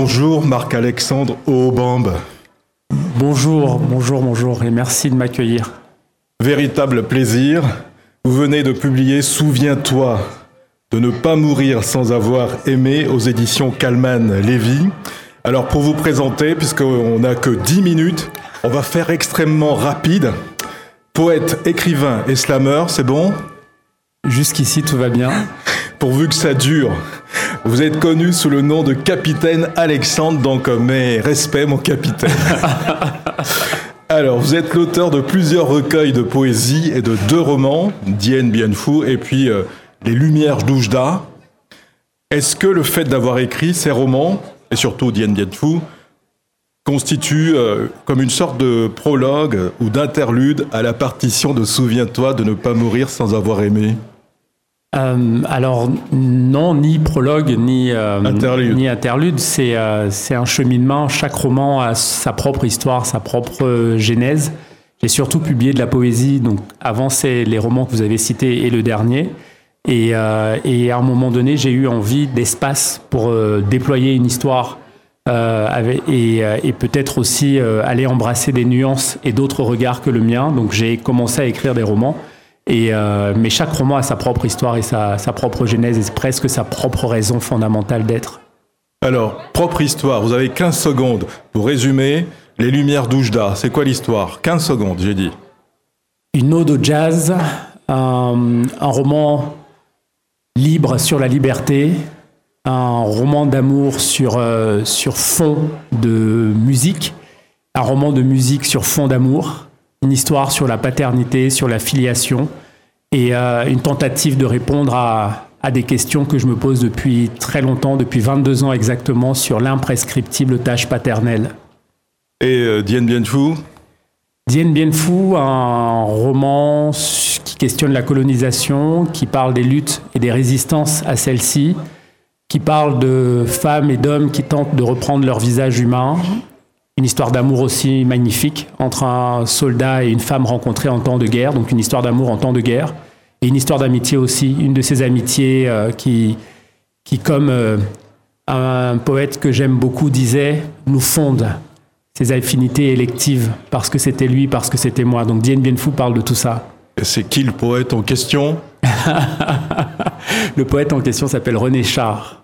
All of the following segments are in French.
Bonjour Marc-Alexandre Aubambe. Bonjour, bonjour, bonjour et merci de m'accueillir. Véritable plaisir. Vous venez de publier Souviens-toi de ne pas mourir sans avoir aimé aux éditions Kalman Lévy. Alors pour vous présenter, puisqu'on n'a que 10 minutes, on va faire extrêmement rapide. Poète, écrivain et slammer, c'est bon? Jusqu'ici tout va bien. Pourvu que ça dure. Vous êtes connu sous le nom de Capitaine Alexandre, donc euh, mes respects mon capitaine. Alors, vous êtes l'auteur de plusieurs recueils de poésie et de deux romans, Dien Bien Phu et puis euh, Les Lumières d'Oujda. Est-ce que le fait d'avoir écrit ces romans, et surtout Dien Bien Phu, constitue euh, comme une sorte de prologue ou d'interlude à la partition de Souviens-toi de ne pas mourir sans avoir aimé? Euh, alors non, ni prologue, ni euh, interlude. Ni interlude. C'est euh, c'est un cheminement. Chaque roman a sa propre histoire, sa propre genèse. J'ai surtout publié de la poésie. Donc avant, c'est les romans que vous avez cités et le dernier. Et, et à un moment donné, j'ai eu envie d'espace pour déployer une histoire et, et peut-être aussi aller embrasser des nuances et d'autres regards que le mien. Donc j'ai commencé à écrire des romans. Et, euh, mais chaque roman a sa propre histoire et sa, sa propre genèse et presque sa propre raison fondamentale d'être. Alors, propre histoire, vous avez 15 secondes pour résumer Les Lumières d'Oujda. C'est quoi l'histoire? 15 secondes, j'ai dit. Une ode au jazz, un, un roman libre sur la liberté, un roman d'amour sur, euh, sur fond de musique, un roman de musique sur fond d'amour, une histoire sur la paternité, sur la filiation, et euh, une tentative de répondre à, à, des questions que je me pose depuis très longtemps, depuis 22 ans exactement, sur l'imprescriptible tâche paternelle. Et euh, Dien Bien Phu Dien Bien Phu, un roman qui questionne la colonisation, qui parle des luttes et des résistances à celle-ci, qui parle de femmes et d'hommes qui tentent de reprendre leur visage humain, une histoire d'amour aussi magnifique entre un soldat et une femme rencontrée en temps de guerre, donc une histoire d'amour en temps de guerre, et une histoire d'amitié aussi, une de ces amitiés euh, qui, qui, comme euh, un poète que j'aime beaucoup disait, nous fondent ces affinités électives, parce que c'était lui, parce que c'était moi. Donc Dien Bien Phu parle de tout ça. Et c'est qui le poète en question? Le poète en question s'appelle René Char.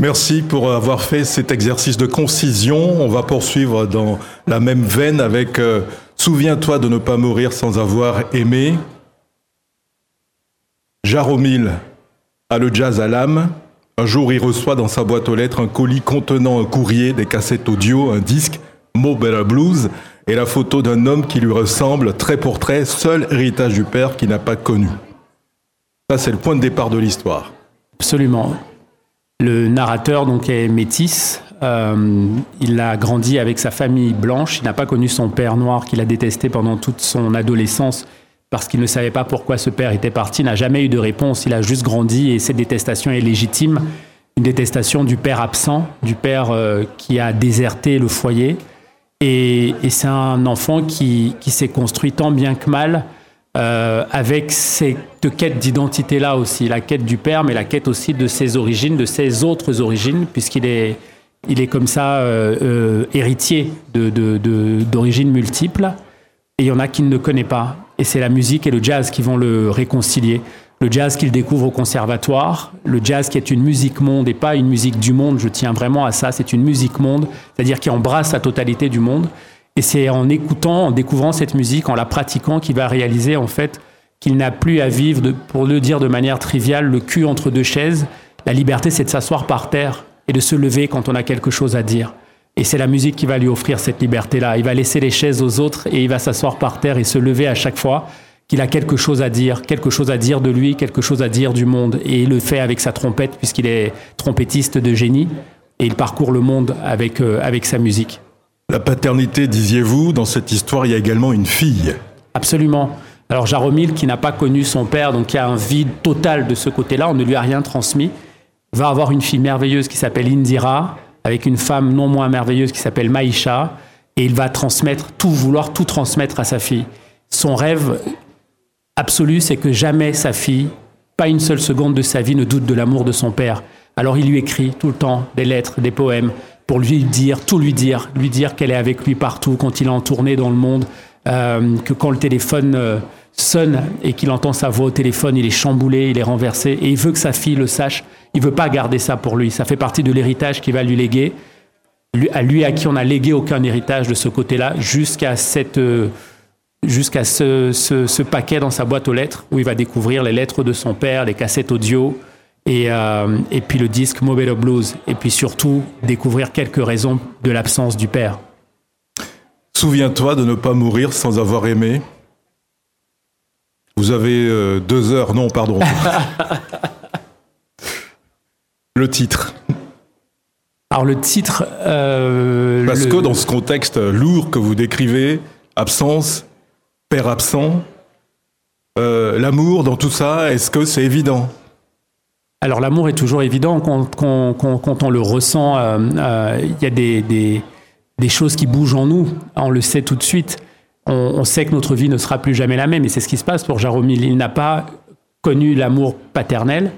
Merci pour avoir fait cet exercice de concision. On va poursuivre dans la même veine avec euh, Souviens-toi de ne pas mourir sans avoir aimé. Jaromil a le jazz à l'âme. Un jour, il reçoit dans sa boîte aux lettres un colis contenant un courrier, des cassettes audio, un disque, Mo Blues, et la photo d'un homme qui lui ressemble, trait pour trait, seul héritage du père qu'il n'a pas connu. Ça, c'est le point de départ de l'histoire. Absolument. Le narrateur donc est métis. Euh, il a grandi avec sa famille blanche. Il n'a pas connu son père noir qu'il a détesté pendant toute son adolescence parce qu'il ne savait pas pourquoi ce père était parti. N'a jamais eu de réponse. Il a juste grandi et cette détestation est légitime. Une détestation du père absent, du père euh, qui a déserté le foyer. Et, et c'est un enfant qui, qui s'est construit tant bien que mal euh, avec cette quête d'identité-là aussi, la quête du père, mais la quête aussi de ses origines, de ses autres origines, puisqu'il est, il est comme ça euh, euh, héritier d'origines multiples. Et il y en a qu'il ne connaît pas. Et c'est la musique et le jazz qui vont le réconcilier. Le jazz qu'il découvre au conservatoire, le jazz qui est une musique monde et pas une musique du monde, je tiens vraiment à ça, c'est une musique monde, c'est-à-dire qui embrasse la totalité du monde. Et c'est en écoutant, en découvrant cette musique, en la pratiquant, qu'il va réaliser en fait qu'il n'a plus à vivre, pour le dire de manière triviale, le cul entre deux chaises. La liberté, c'est de s'asseoir par terre et de se lever quand on a quelque chose à dire. Et c'est la musique qui va lui offrir cette liberté-là. Il va laisser les chaises aux autres et il va s'asseoir par terre et se lever à chaque fois qu'il a quelque chose à dire, quelque chose à dire de lui, quelque chose à dire du monde. Et il le fait avec sa trompette puisqu'il est trompettiste de génie et il parcourt le monde avec, euh, avec sa musique. La paternité, disiez-vous, dans cette histoire, il y a également une fille. Absolument. Alors Jaromil, qui n'a pas connu son père, donc qui a un vide total de ce côté-là, on ne lui a rien transmis, va avoir une fille merveilleuse qui s'appelle Indira, avec une femme non moins merveilleuse qui s'appelle Maïcha, et il va transmettre tout, vouloir tout transmettre à sa fille. Son rêve absolu, c'est que jamais sa fille, pas une seule seconde de sa vie, ne doute de l'amour de son père. Alors il lui écrit tout le temps des lettres, des poèmes, pour lui dire, tout lui dire, lui dire qu'elle est avec lui partout quand il est en tournée dans le monde, euh, que quand le téléphone euh, sonne et qu'il entend sa voix au téléphone, il est chamboulé, il est renversé, et il veut que sa fille le sache. Il veut pas garder ça pour lui. Ça fait partie de l'héritage qu'il va lui léguer, à lui à qui on n'a légué aucun héritage de ce côté-là, jusqu'à cette euh, jusqu'à ce, paquet dans sa boîte aux lettres où il va découvrir les lettres de son père, les cassettes audio et, et puis le disque Mobile Blues et puis surtout découvrir quelques raisons de l'absence du père. Souviens-toi de ne pas mourir sans avoir aimé. Vous avez euh, deux heures, non, pardon. le titre. Alors le titre... Euh, Parce que dans ce contexte lourd que vous décrivez, absence, père absent, euh, l'amour dans tout ça, est-ce que c'est évident? Alors l'amour est toujours évident quand, on le ressent. Il y a des, choses qui bougent en nous. On le sait tout de suite. On, sait que notre vie ne sera plus jamais la même. Et c'est ce qui se passe pour Jaromil. Il n'a pas connu l'amour paternel.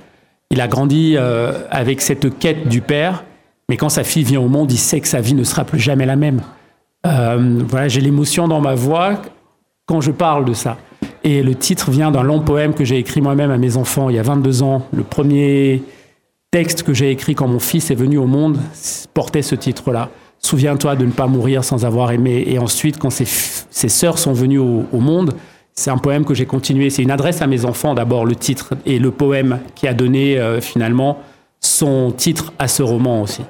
Il a grandi euh, avec cette quête du père. Mais quand sa fille vient au monde, il sait que sa vie ne sera plus jamais la même. Euh, voilà, j'ai l'émotion dans ma voix quand je parle de ça. Et le titre vient d'un long poème que j'ai écrit moi-même à mes enfants il y a 22 ans. Le premier texte que j'ai écrit quand mon fils est venu au monde portait ce titre-là. Souviens-toi de ne pas mourir sans avoir aimé. Et ensuite, quand ses, sœurs sont venues au, monde, c'est un poème que j'ai continué. C'est une adresse à mes enfants d'abord, le titre, et le poème qui a donné euh, finalement son titre à ce roman aussi.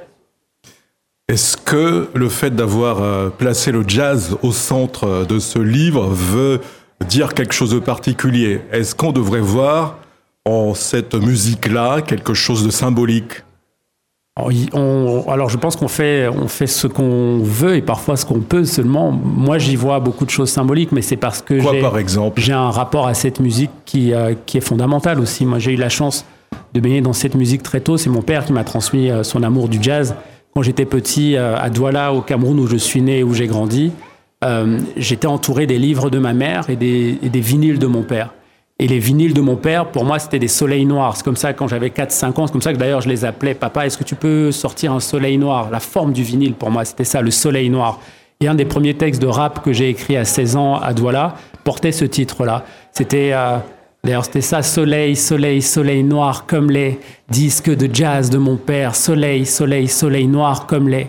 Est-ce que le fait d'avoir euh, placé le jazz au centre de ce livre veut dire quelque chose de particulier Est-ce qu'on devrait voir en cette musique-là quelque chose de symbolique? Alors je pense qu'on fait, on fait ce qu'on veut et parfois ce qu'on peut seulement. Moi j'y vois beaucoup de choses symboliques, mais c'est parce que j'ai un rapport à cette musique qui, euh, qui est fondamental aussi. Moi j'ai eu la chance de baigner dans cette musique très tôt. C'est mon père qui m'a transmis euh, son amour du jazz. Quand j'étais petit euh, à Douala au Cameroun où je suis né et où j'ai grandi, j'étais entouré des livres de ma mère et des, et des vinyles de mon père. Et les vinyles de mon père, pour moi, c'était des soleils noirs. C'est comme ça, quand j'avais 4-5 ans, c'est comme ça que d'ailleurs je les appelais, papa, est-ce que tu peux sortir un soleil noir? La forme du vinyle, pour moi, c'était ça, le soleil noir. Et un des premiers textes de rap que j'ai écrit à 16 ans à Douala portait ce titre-là. C'était, euh, d'ailleurs, c'était ça, soleil, soleil, soleil noir comme les disques de jazz de mon père. Soleil, soleil, soleil noir comme les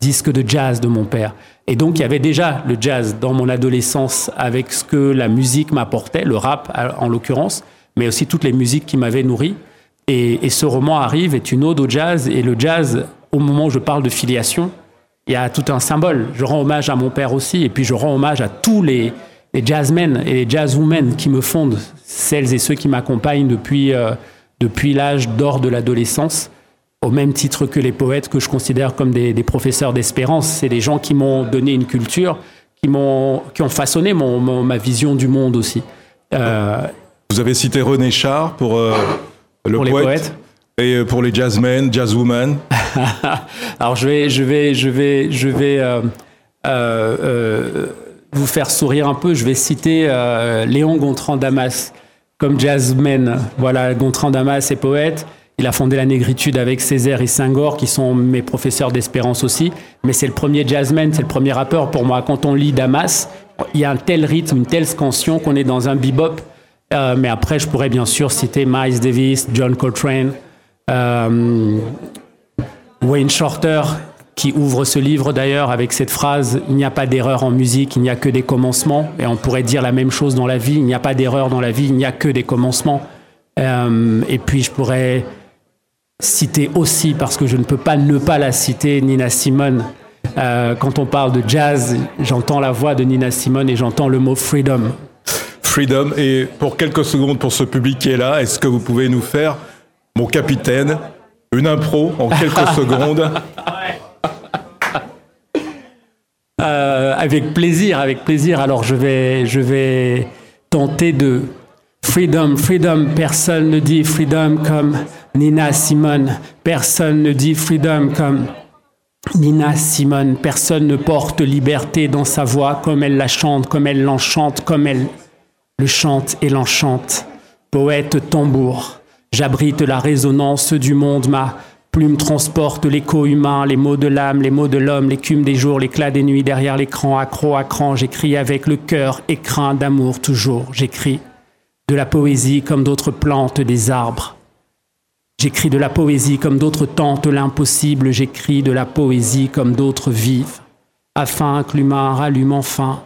disques de jazz de mon père. Et donc, il y avait déjà le jazz dans mon adolescence avec ce que la musique m'apportait, le rap en l'occurrence, mais aussi toutes les musiques qui m'avaient nourri. Et, ce roman arrive, est une ode au jazz. Et le jazz, au moment où je parle de filiation, il y a tout un symbole. Je rends hommage à mon père aussi, et puis je rends hommage à tous les, les jazzmen et les jazzwomen qui me fondent, celles et ceux qui m'accompagnent depuis, euh, depuis l'âge d'or de l'adolescence au même titre que les poètes que je considère comme des, professeurs d'espérance. C'est des gens qui m'ont donné une culture, qui, m'ont, qui ont façonné mon, ma vision du monde aussi. Euh, Vous avez cité René Char pour euh, le poète. Et euh, pour les jazzmen, jazzwomen Alors je vais, je vais, je vais, je vais vous faire sourire un peu. Je vais citer Léon Gontran Damas comme jazzman. Voilà, Gontran Damas est poète. Il a fondé la négritude avec Césaire et Senghor, qui sont mes professeurs d'espérance aussi. Mais c'est le premier jazzman, c'est le premier rappeur pour moi. Quand on lit Damas, il y a un tel rythme, une telle scansion qu'on est dans un bebop. Euh, mais après, je pourrais bien sûr citer Miles Davis, John Coltrane, euh, Wayne Shorter, qui ouvre ce livre d'ailleurs avec cette phrase Il n'y a pas d'erreur en musique, il n'y a que des commencements. Et on pourrait dire la même chose dans la vie Il n'y a pas d'erreur dans la vie, il n'y a que des commencements. Euh, et puis je pourrais citer aussi, parce que je ne peux pas ne pas la citer, Nina Simone. Euh, quand on parle de jazz, j'entends la voix de Nina Simone et j'entends le mot freedom. Freedom. Et pour quelques secondes, pour ce public qui est là, est-ce que vous pouvez nous faire, mon capitaine, une impro en quelques secondes euh, Avec plaisir, avec plaisir. Alors je vais, je vais tenter de Freedom, freedom, personne ne dit freedom comme Nina Simone. Personne ne dit freedom comme Nina Simone. Personne ne porte liberté dans sa voix comme elle la chante, comme elle l'enchante, comme elle le chante et l'enchante. Poète tambour, j'abrite la résonance du monde, ma plume transporte l'écho humain, les mots de l'âme, les mots de l'homme, l'écume des jours, l'éclat des nuits derrière l'écran, accro à cran, j'écris avec le cœur écrin d'amour toujours, j'écris de la poésie comme d'autres plantes des arbres. J'écris de la poésie comme d'autres tentent l'impossible, j'écris de la poésie comme d'autres vivent, afin que l'humain rallume enfin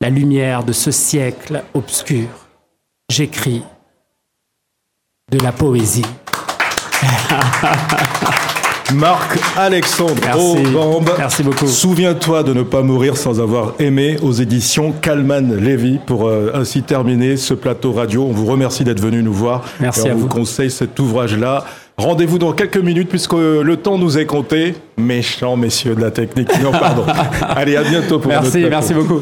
la lumière de ce siècle obscur. J'écris de la poésie. Marc Alexandre Merci. Aubambe. Merci beaucoup. Souviens-toi de ne pas mourir sans avoir aimé aux éditions Kalman Levy pour euh, ainsi terminer ce plateau radio. On vous remercie d'être venu nous voir. Merci Et on à vous vous. conseille cet ouvrage-là. Rendez-vous dans quelques minutes puisque le temps nous est compté. Méchants messieurs de la technique. Non, pardon. Allez, à bientôt pour Merci, notre merci beaucoup.